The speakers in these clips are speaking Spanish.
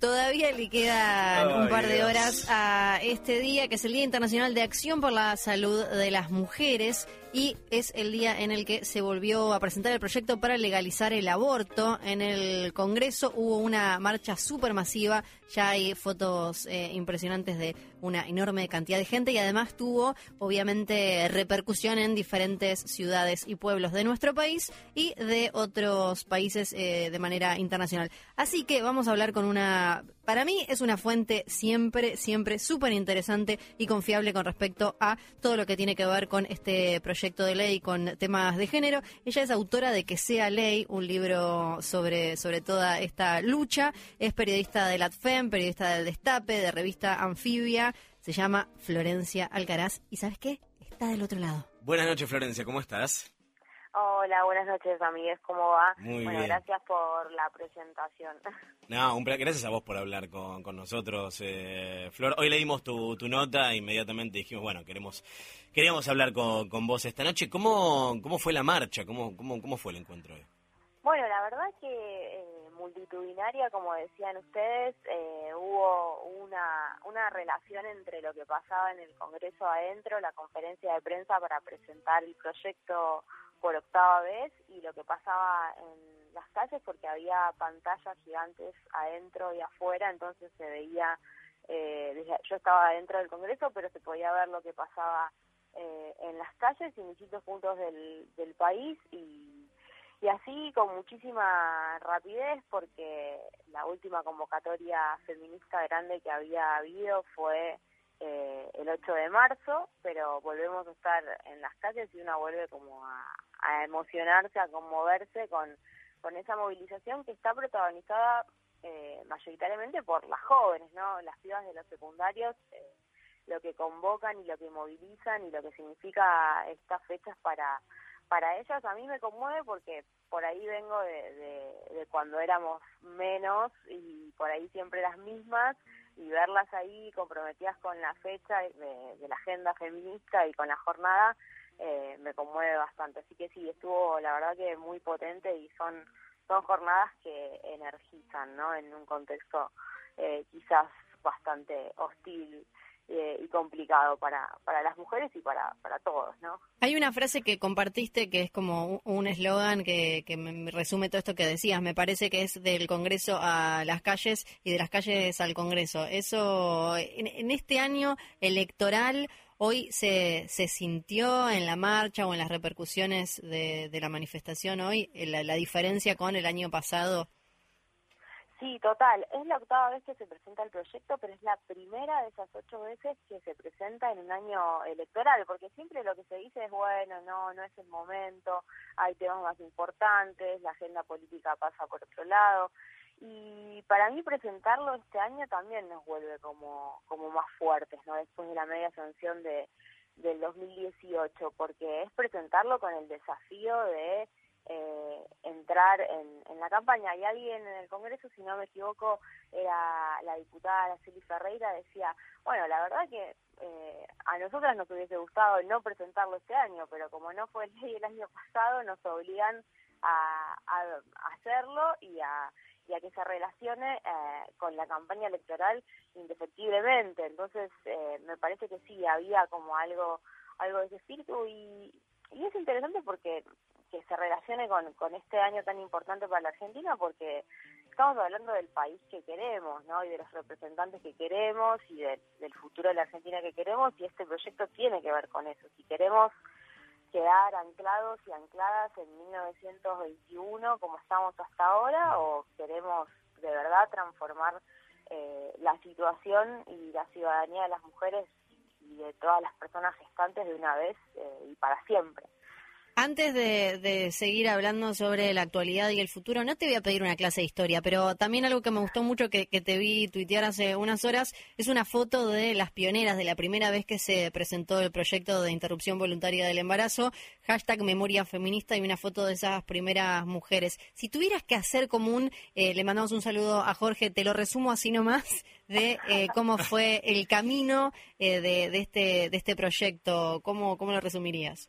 Todavía le quedan un par de horas a este día, que es el Día Internacional de Acción por la Salud de las Mujeres, y es el día en el que se volvió a presentar el proyecto para legalizar el aborto. En el Congreso hubo una marcha supermasiva, ya hay fotos eh, impresionantes de una enorme cantidad de gente y además tuvo obviamente repercusión en diferentes ciudades y pueblos de nuestro país y de otros países eh, de manera internacional. Así que vamos a hablar con una, para mí es una fuente siempre, siempre súper interesante y confiable con respecto a todo lo que tiene que ver con este proyecto de ley, con temas de género. Ella es autora de Que sea ley, un libro sobre, sobre toda esta lucha. Es periodista de LATFEM, periodista del Destape, de revista Anfibia. Se llama Florencia Alcaraz. ¿Y sabes qué? Está del otro lado. Buenas noches, Florencia, ¿cómo estás? Hola, buenas noches, amigues, ¿cómo va? Muy bueno, bien. gracias por la presentación. No, un gracias a vos por hablar con, con nosotros, eh, Flor. Hoy leímos tu, tu nota e inmediatamente dijimos, bueno, queremos queríamos hablar con, con vos esta noche. ¿Cómo, cómo fue la marcha? ¿Cómo, cómo, cómo fue el encuentro hoy? Bueno, la verdad que eh, multitudinaria, como decían ustedes, eh, hubo una, una relación entre lo que pasaba en el Congreso adentro, la conferencia de prensa para presentar el proyecto por octava vez y lo que pasaba en las calles porque había pantallas gigantes adentro y afuera, entonces se veía, eh, yo estaba adentro del Congreso, pero se podía ver lo que pasaba eh, en las calles y en distintos puntos del, del país y y así con muchísima rapidez porque la última convocatoria feminista grande que había habido fue eh, el 8 de marzo, pero volvemos a estar en las calles y uno vuelve como a, emocionarse, a conmoverse con, con esa movilización que está protagonizada eh, mayoritariamente por las jóvenes, ¿no? Las pibas de los secundarios, eh, lo que convocan y lo que movilizan y lo que significa estas fechas para para ellas a mí me conmueve porque por ahí vengo de, de cuando éramos menos y por ahí siempre las mismas y verlas ahí comprometidas con la fecha de, la agenda feminista y con la jornada eh, me conmueve bastante. Así que sí, estuvo la verdad que muy potente y son, son jornadas que energizan, ¿no? En un contexto eh, quizás bastante hostil eh, y complicado para, para las mujeres y para, para todos, ¿no? Hay una frase que compartiste que es como un- eslogan que, que me me resume todo esto que decías. Me parece que es del Congreso a las calles y de las calles al Congreso. Eso, en, este año electoral, hoy se, se sintió en la marcha o en las repercusiones de, de la manifestación hoy la diferencia con el año pasado. Sí, total. Es la octava vez que se presenta el proyecto, pero es la primera de esas ocho veces que se presenta en un año electoral, porque siempre lo que se dice es, bueno, no, no es el momento, hay temas más importantes, la agenda política pasa por otro lado. Y para mí presentarlo este año también nos vuelve como, como más fuertes, ¿no? Después de la media sanción de, del 2018, porque es presentarlo con el desafío de eh, entrar en, la campaña. Y alguien en el Congreso, si no me equivoco, era la diputada Araceli Ferreira, decía, bueno, la verdad que eh, a nosotras nos hubiese gustado no presentarlo este año, pero como no fue ley el año pasado, nos obligan a hacerlo y a, y a que se relacione eh, con la campaña electoral indefectiblemente. Entonces, eh, me parece que sí, había como algo, algo de ese espíritu y, y es interesante porque que se relacione con, con este año tan importante para la Argentina porque estamos hablando del país que queremos, ¿no? Y de los representantes que queremos y de- del futuro de la Argentina que queremos y este proyecto tiene que ver con eso. Si queremos quedar anclados y ancladas en 1921 como estamos hasta ahora o queremos de verdad transformar eh, la situación y la ciudadanía de las mujeres y de todas las personas gestantes de una vez eh, y para siempre. Antes de, de seguir hablando sobre la actualidad y el futuro, no te voy a pedir una clase de historia, pero también algo que me gustó mucho que, te vi tuitear hace unas horas es una foto de las pioneras de la primera vez que se presentó el proyecto de interrupción voluntaria del embarazo, hashtag memoria feminista y una foto de esas primeras mujeres. Si tuvieras que hacer como un, eh, le mandamos un saludo a Jorge, te lo resumo así nomás, de eh, cómo fue el camino eh, de, este, de este proyecto, ¿cómo, cómo lo resumirías?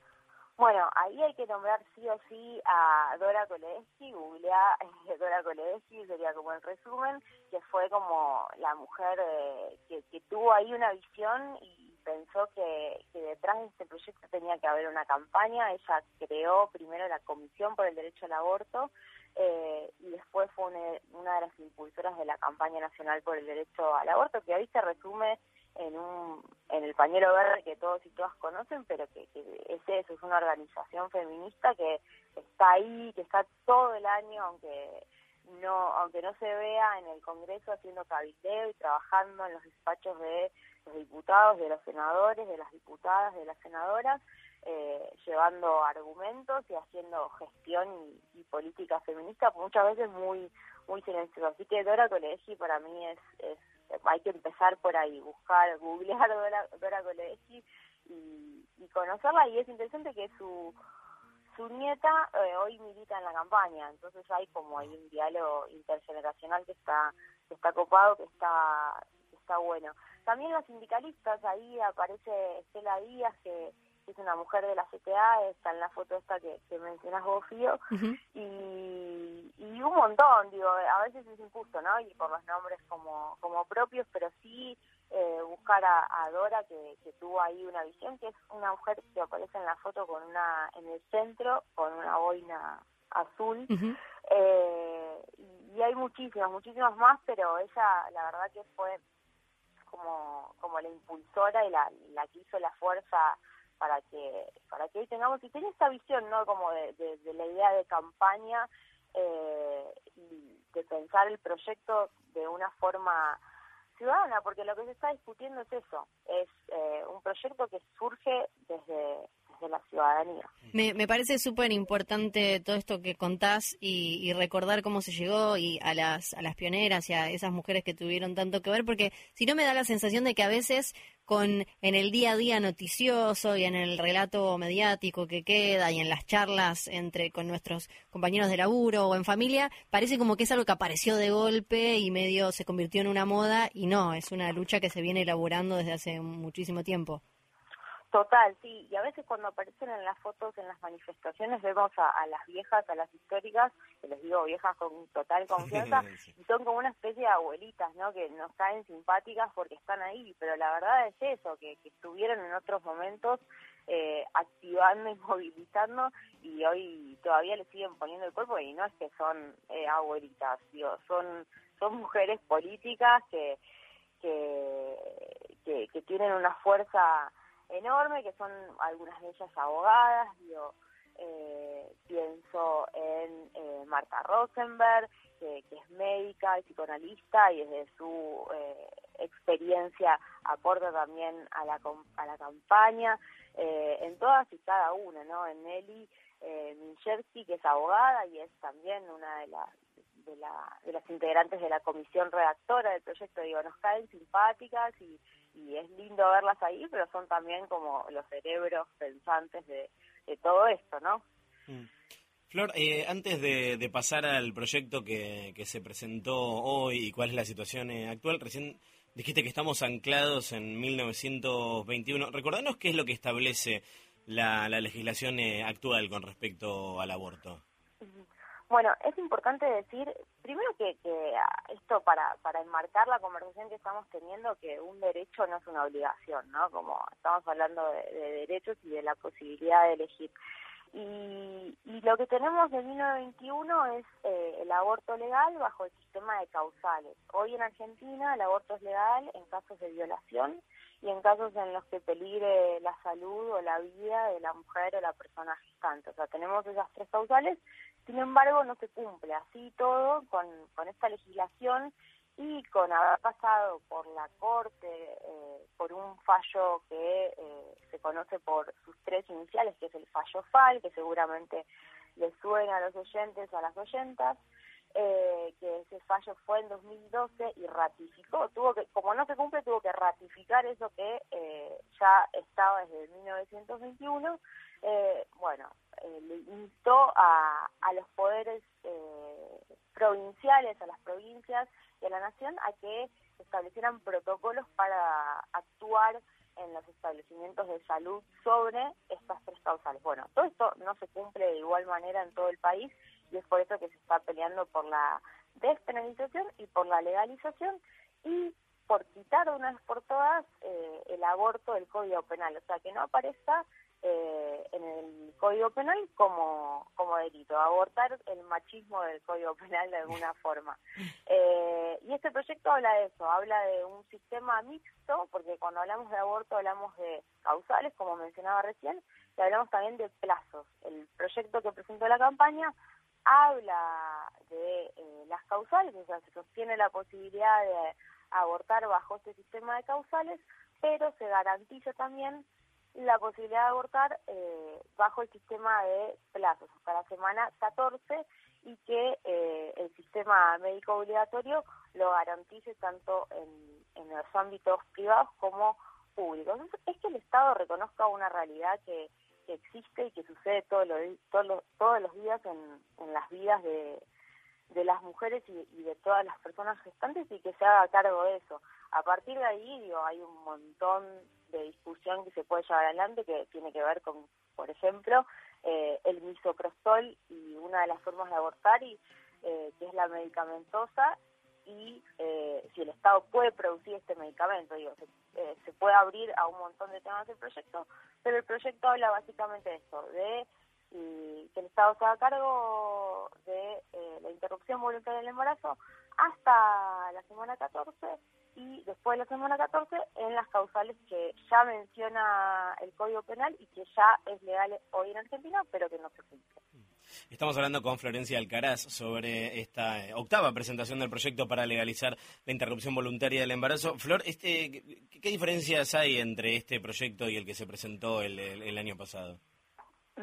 Bueno, ahí hay que nombrar sí o sí a Dora Koledeschi, googlea Dora Koledeschi, sería como el resumen, que fue como la mujer eh, que, que, tuvo ahí una visión y pensó que, que, detrás de este proyecto tenía que haber una campaña. Ella creó primero la Comisión por el Derecho al Aborto eh, y después fue una de las impulsoras de la campaña nacional por el derecho al aborto, que ahí se resume en un en el pañuelo verde que todos y todas conocen, pero que, es eso, es una organización feminista que está ahí, que está todo el año, aunque no aunque no se vea en el Congreso haciendo cabildeo y trabajando en los despachos de los diputados, de los senadores, de las diputadas, de las senadoras, eh, llevando argumentos y haciendo gestión y, política feminista, muchas veces muy muy silenciosa. Así que Dora Colegio para mí es, es hay que empezar por ahí, buscar, googlear Dora, Dora y, y conocerla y es interesante que su su nieta eh, hoy milita en la campaña, entonces hay como hay un diálogo intergeneracional que está que está copado, que está que está bueno. También los sindicalistas, ahí aparece Estela Díaz que es una mujer de la CTA, está en la foto esta que, que mencionas vos, Fío, y, y un montón, digo, a veces es injusto, ¿no? Y por los nombres como, como propios, pero sí eh, buscar a, Dora, que, que, tuvo ahí una visión, que es una mujer que aparece en la foto con una en el centro, con una boina azul, eh, y, hay muchísimas, muchísimas más, pero ella, la verdad que fue como, como la impulsora y la, la que hizo la fuerza para que para que hoy tengamos y tenía esta visión no como de, la idea de campaña eh, y de pensar el proyecto de una forma ciudadana porque lo que se está discutiendo es eso es eh, un proyecto que surge desde de la ciudadanía. Me, me parece súper importante todo esto que contás y, y, recordar cómo se llegó y a las, a las pioneras y a esas mujeres que tuvieron tanto que ver, porque si no me da la sensación de que a veces con en el día a día noticioso y en el relato mediático que queda y en las charlas entre con nuestros compañeros de laburo o en familia, parece como que es algo que apareció de golpe y medio se convirtió en una moda y no, es una lucha que se viene elaborando desde hace muchísimo tiempo. Total, sí, y a veces cuando aparecen en las fotos, en las manifestaciones, vemos a, las viejas, a las históricas, que les digo viejas con total confianza, y son como una especie de abuelitas, ¿no? Que nos caen simpáticas porque están ahí, pero la verdad es eso, que, estuvieron en otros momentos eh, activando y movilizando, y hoy todavía le siguen poniendo el cuerpo, y no es que son eh, abuelitas, digo, son, son mujeres políticas que, que, que tienen una fuerza enorme, que son algunas de ellas abogadas, yo eh, pienso en eh, Marta Rosenberg, que, es médica y psicoanalista y desde su eh, experiencia aporta también a la, a la campaña, en todas y cada una, ¿no? En Nelly eh, que es abogada y es también una de las de, la, de las integrantes de la comisión redactora del proyecto, digo, nos caen simpáticas y, y es lindo verlas ahí, pero son también como los cerebros pensantes de, todo esto, ¿no? Mm. Flor, eh, antes de, pasar al proyecto que, que, se presentó hoy y cuál es la situación eh, actual, recién dijiste que estamos anclados en 1921. Recordanos qué es lo que establece la, la legislación eh, actual con respecto al aborto. Bueno, es importante decir, primero que, que esto para, para enmarcar la conversación que estamos teniendo, que un derecho no es una obligación, ¿no? Como estamos hablando de, derechos y de la posibilidad de elegir. Y, y lo que tenemos de 1921 es eh, el aborto legal bajo el sistema de causales. Hoy en Argentina el aborto es legal en casos de violación y en casos en los que peligre la salud o la vida de la mujer o la persona gestante. O sea, tenemos esas tres causales sin embargo, no se cumple así todo con, con esta legislación y con haber pasado por la Corte eh, por un fallo que eh, se conoce por sus tres iniciales, que es el fallo FAL, que seguramente le suena a los oyentes, a las oyentas, eh, que ese fallo fue en 2012 y ratificó, tuvo que, como no se cumple, tuvo que ratificar eso que ya estaba desde 1921. bueno, eh, le instó a, a los poderes eh, provinciales, a las provincias y a la nación a que establecieran protocolos para actuar en los establecimientos de salud sobre estas tres causales. Bueno, todo esto no se cumple de igual manera en todo el país y es por eso que se está peleando por la despenalización y por la legalización y por quitar de una vez por todas eh, el aborto del Código Penal, o sea, que no aparezca eh, en el Código Penal como, como delito, abortar el machismo del Código Penal de alguna forma. Eh, y este proyecto habla de eso, habla de un sistema mixto, porque cuando hablamos de aborto hablamos de causales, como mencionaba recién, y hablamos también de plazos. El proyecto que presentó la campaña habla de eh, las causales, o sea, se sostiene la posibilidad de abortar bajo este sistema de causales, pero se garantiza también la posibilidad de abortar eh, bajo el sistema de plazos hasta la semana 14 y que eh, el sistema médico obligatorio lo garantice tanto en, en los ámbitos privados como públicos. Es que el Estado reconozca una realidad que, existe y que sucede todos los, todos todos los días en, en las vidas de, de las mujeres y, y, de todas las personas gestantes y que se haga cargo de eso. A partir de ahí, digo, hay un montón de discusión que se puede llevar adelante que tiene que ver con, por ejemplo, eh, el misoprostol y una de las formas de abortar y eh, que es la medicamentosa y eh, si el Estado puede producir este medicamento, digo, se, se, puede abrir a un montón de temas del proyecto, pero el proyecto habla básicamente de esto, de que el Estado se haga cargo de la interrupción voluntaria del embarazo hasta la semana 14 y después de la semana 14 en las causales que ya menciona el Código Penal y que ya es legal hoy en Argentina, pero que no se cumple. Estamos hablando con Florencia Alcaraz sobre esta eh, octava presentación del proyecto para legalizar la interrupción voluntaria del embarazo. Flor, este, ¿qué diferencias hay entre este proyecto y el que se presentó el año pasado?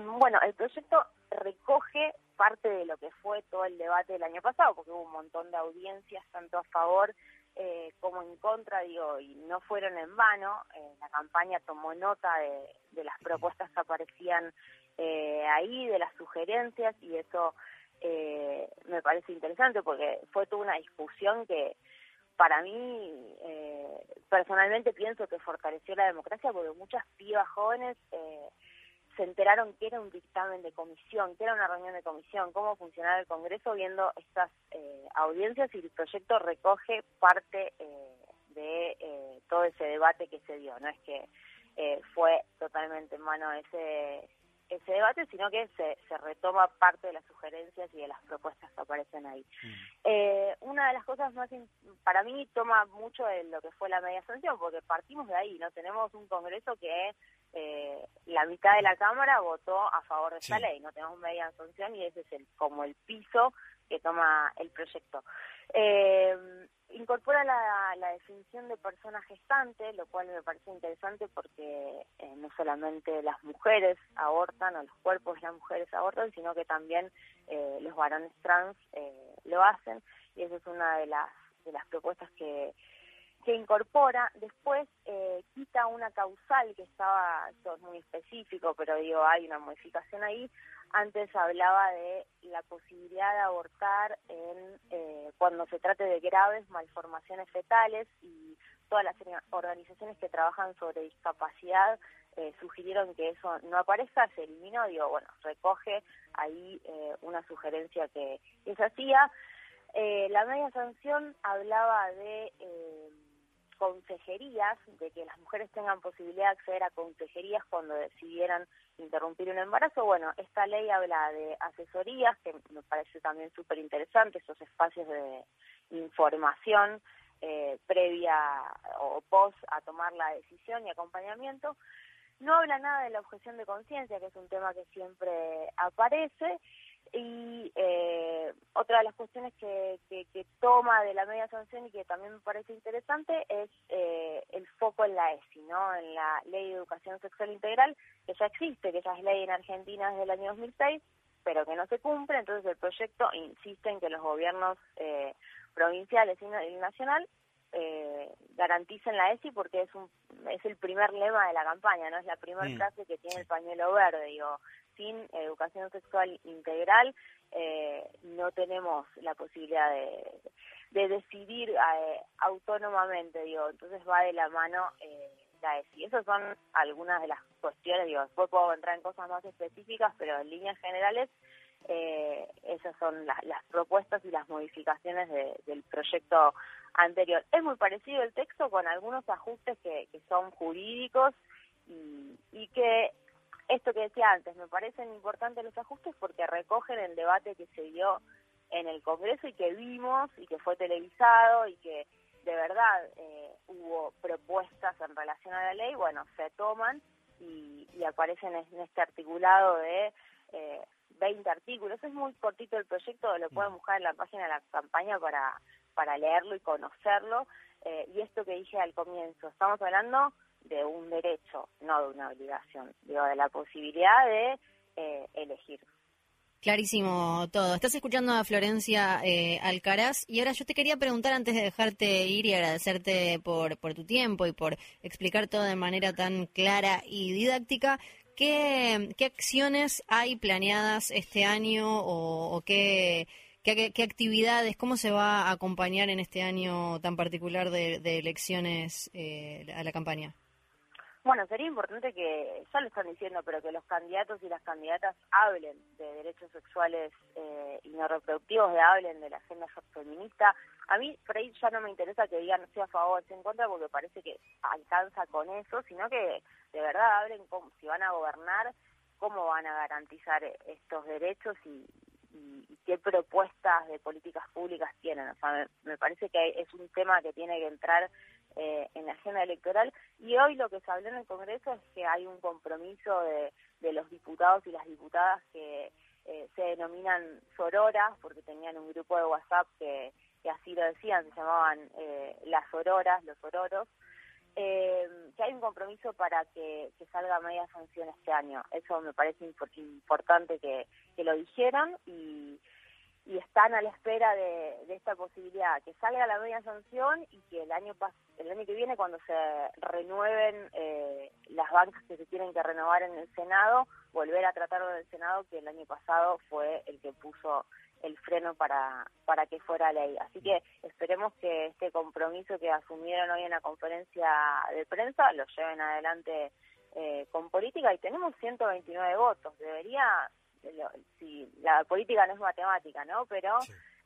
Bueno, el proyecto recoge parte de lo que fue todo el debate del año pasado, porque hubo un montón de audiencias, tanto a favor eh, como en contra, digo, y no fueron en vano. Eh, la campaña tomó nota de, las propuestas que aparecían eh, ahí, de las sugerencias, y eso eh, me parece interesante porque fue toda una discusión que para mí, personalmente pienso que fortaleció la democracia porque muchas pibas jóvenes se enteraron que era un dictamen de comisión, que era una reunión de comisión, cómo funcionaba el Congreso viendo estas eh, audiencias y el proyecto recoge parte eh, de eh, todo ese debate que se dio. No es que fue totalmente en mano ese ese debate, sino que se, se retoma parte de las sugerencias y de las propuestas que aparecen ahí. Mm. una de las cosas más, para mí, toma mucho de lo que fue la media sanción, porque partimos de ahí, ¿no? Tenemos un Congreso que eh, la mitad de la Cámara votó a favor de esta ley, no tenemos media sanción y ese es el, como el piso que toma el proyecto. Eh, incorpora la, la, definición de persona gestante, lo cual me parece interesante porque eh, no solamente las mujeres abortan o los cuerpos de las mujeres abortan, sino que también eh, los varones trans eh, lo hacen y esa es una de las, de las propuestas que que incorpora, después eh, quita una causal que estaba, esto es muy específico, pero digo, hay una modificación ahí, antes hablaba de la posibilidad de abortar en eh, cuando se trate de graves malformaciones fetales y todas las organizaciones que trabajan sobre discapacidad eh, sugirieron que eso no aparezca, se eliminó, digo, bueno, recoge ahí una sugerencia que, se hacía. la media sanción hablaba de consejerías, de que las mujeres tengan posibilidad de acceder a consejerías cuando decidieran interrumpir un embarazo. Bueno, esta ley habla de asesorías, que me parece también súper interesante, esos espacios de información eh, previa o post a tomar la decisión y acompañamiento. No habla nada de la objeción de conciencia, que es un tema que siempre aparece, y eh, otra de las cuestiones que, que, toma de la media sanción y que también me parece interesante es eh, el foco en la ESI, ¿no? en la Ley de Educación Sexual Integral, que ya existe, que ya es ley en Argentina desde el año 2006, pero que no se cumple, entonces el proyecto insiste en que los gobiernos eh, provinciales y nacional eh, garanticen la ESI porque es un es el primer lema de la campaña, no es la primera mm. frase que tiene el pañuelo verde, digo, sin educación sexual integral eh, no tenemos la posibilidad de, de decidir eh, autónomamente, digo, entonces va de la mano eh, política es. Y esas son algunas de las cuestiones, digo, después puedo entrar en cosas más específicas, pero en líneas generales eh, esas son las propuestas y las modificaciones del proyecto anterior. Es muy parecido el texto con algunos ajustes que, son jurídicos y, y que esto que decía antes, me parecen importantes los ajustes porque recogen el debate que se dio en el Congreso y que vimos y que fue televisado y que de verdad eh, hubo propuestas en relación a la ley, bueno, se toman y, aparecen en este articulado de eh, 20 artículos. Es muy cortito el proyecto, lo pueden buscar en la página de la campaña para, para leerlo y conocerlo. Eh, y esto que dije al comienzo, estamos hablando de un derecho, no de una obligación, digo, de la posibilidad de eh, elegir. Clarísimo todo. Estás escuchando a Florencia eh, Alcaraz y ahora yo te quería preguntar antes de dejarte ir y agradecerte por, por tu tiempo y por explicar todo de manera tan clara y didáctica. ¿Qué, acciones hay planeadas este año o, qué, qué, actividades, cómo se va a acompañar en este año tan particular de, elecciones eh, a la campaña? Bueno, sería importante que, ya lo están diciendo, pero que los candidatos y las candidatas hablen de derechos sexuales eh, y no reproductivos, de hablen de la agenda feminista. A mí, por ahí ya no me interesa que digan si a favor o en contra, porque parece que alcanza con eso, sino que de verdad hablen cómo, si van a gobernar, cómo van a garantizar estos derechos y, qué propuestas de políticas públicas tienen. O sea, me parece que es un tema que tiene que entrar eh, en la agenda electoral. Y hoy lo que se habló en el Congreso es que hay un compromiso de, los diputados y las diputadas que eh, se denominan sororas, porque tenían un grupo de WhatsApp que, así lo decían, se llamaban eh, las sororas, los sororos, que hay un compromiso para que, salga media sanción este año. Eso me parece importante que, que lo dijeran y y están a la espera de, esta posibilidad, que salga la media sanción y que el año el año que viene, cuando se renueven eh, las bancas que se tienen que renovar en el Senado, volver a tratarlo en el Senado, que el año pasado fue el que puso el freno para, para que fuera ley. Así que esperemos que este compromiso que asumieron hoy en la conferencia de prensa lo lleven adelante eh, con política y tenemos 129 votos. Debería si la política no es matemática, ¿no? Pero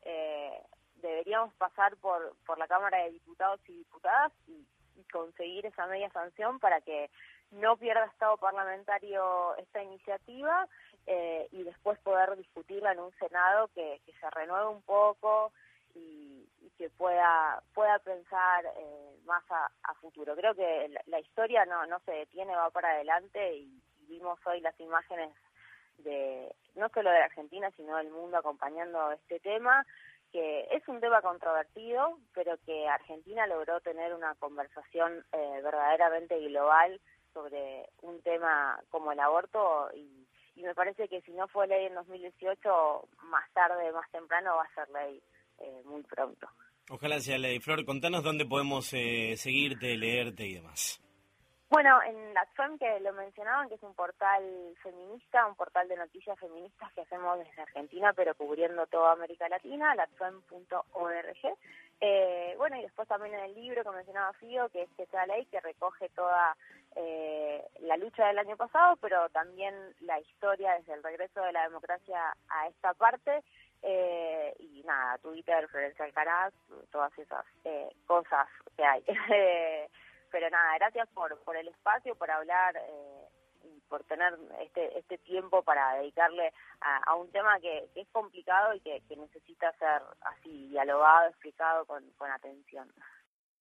eh, deberíamos pasar por, por la Cámara de Diputados y Diputadas y, conseguir esa media sanción para que no pierda estado parlamentario esta iniciativa eh, y después poder discutirla en un Senado que, que se renueve un poco y, que pueda pueda pensar eh, más a, futuro. Creo que la, historia no, no se detiene, va para adelante y vimos hoy las imágenes de no solo de Argentina, sino del mundo acompañando este tema, que es un tema controvertido, pero que Argentina logró tener una conversación eh, verdaderamente global sobre un tema como el aborto y, me parece que si no fue ley en 2018, más tarde, más temprano va a ser ley eh, muy pronto. Ojalá sea ley. Flor, contanos dónde podemos eh, seguirte, leerte y demás. Bueno, en la FEM que lo mencionaban, que es un portal feminista, un portal de noticias feministas que hacemos desde Argentina, pero cubriendo toda América Latina, latfem.org. Eh, bueno, y después también en el libro que mencionaba Fío, que es esa ley que recoge toda eh, la lucha del año pasado, pero también la historia desde el regreso de la democracia a esta parte. Eh, y nada, Twitter, Florencia Alcaraz, todas esas eh, cosas que hay. pero nada, gracias por, por el espacio, por hablar eh, y por tener este, este tiempo para dedicarle a, un tema que, es complicado y que, que necesita ser así dialogado, explicado con, con atención.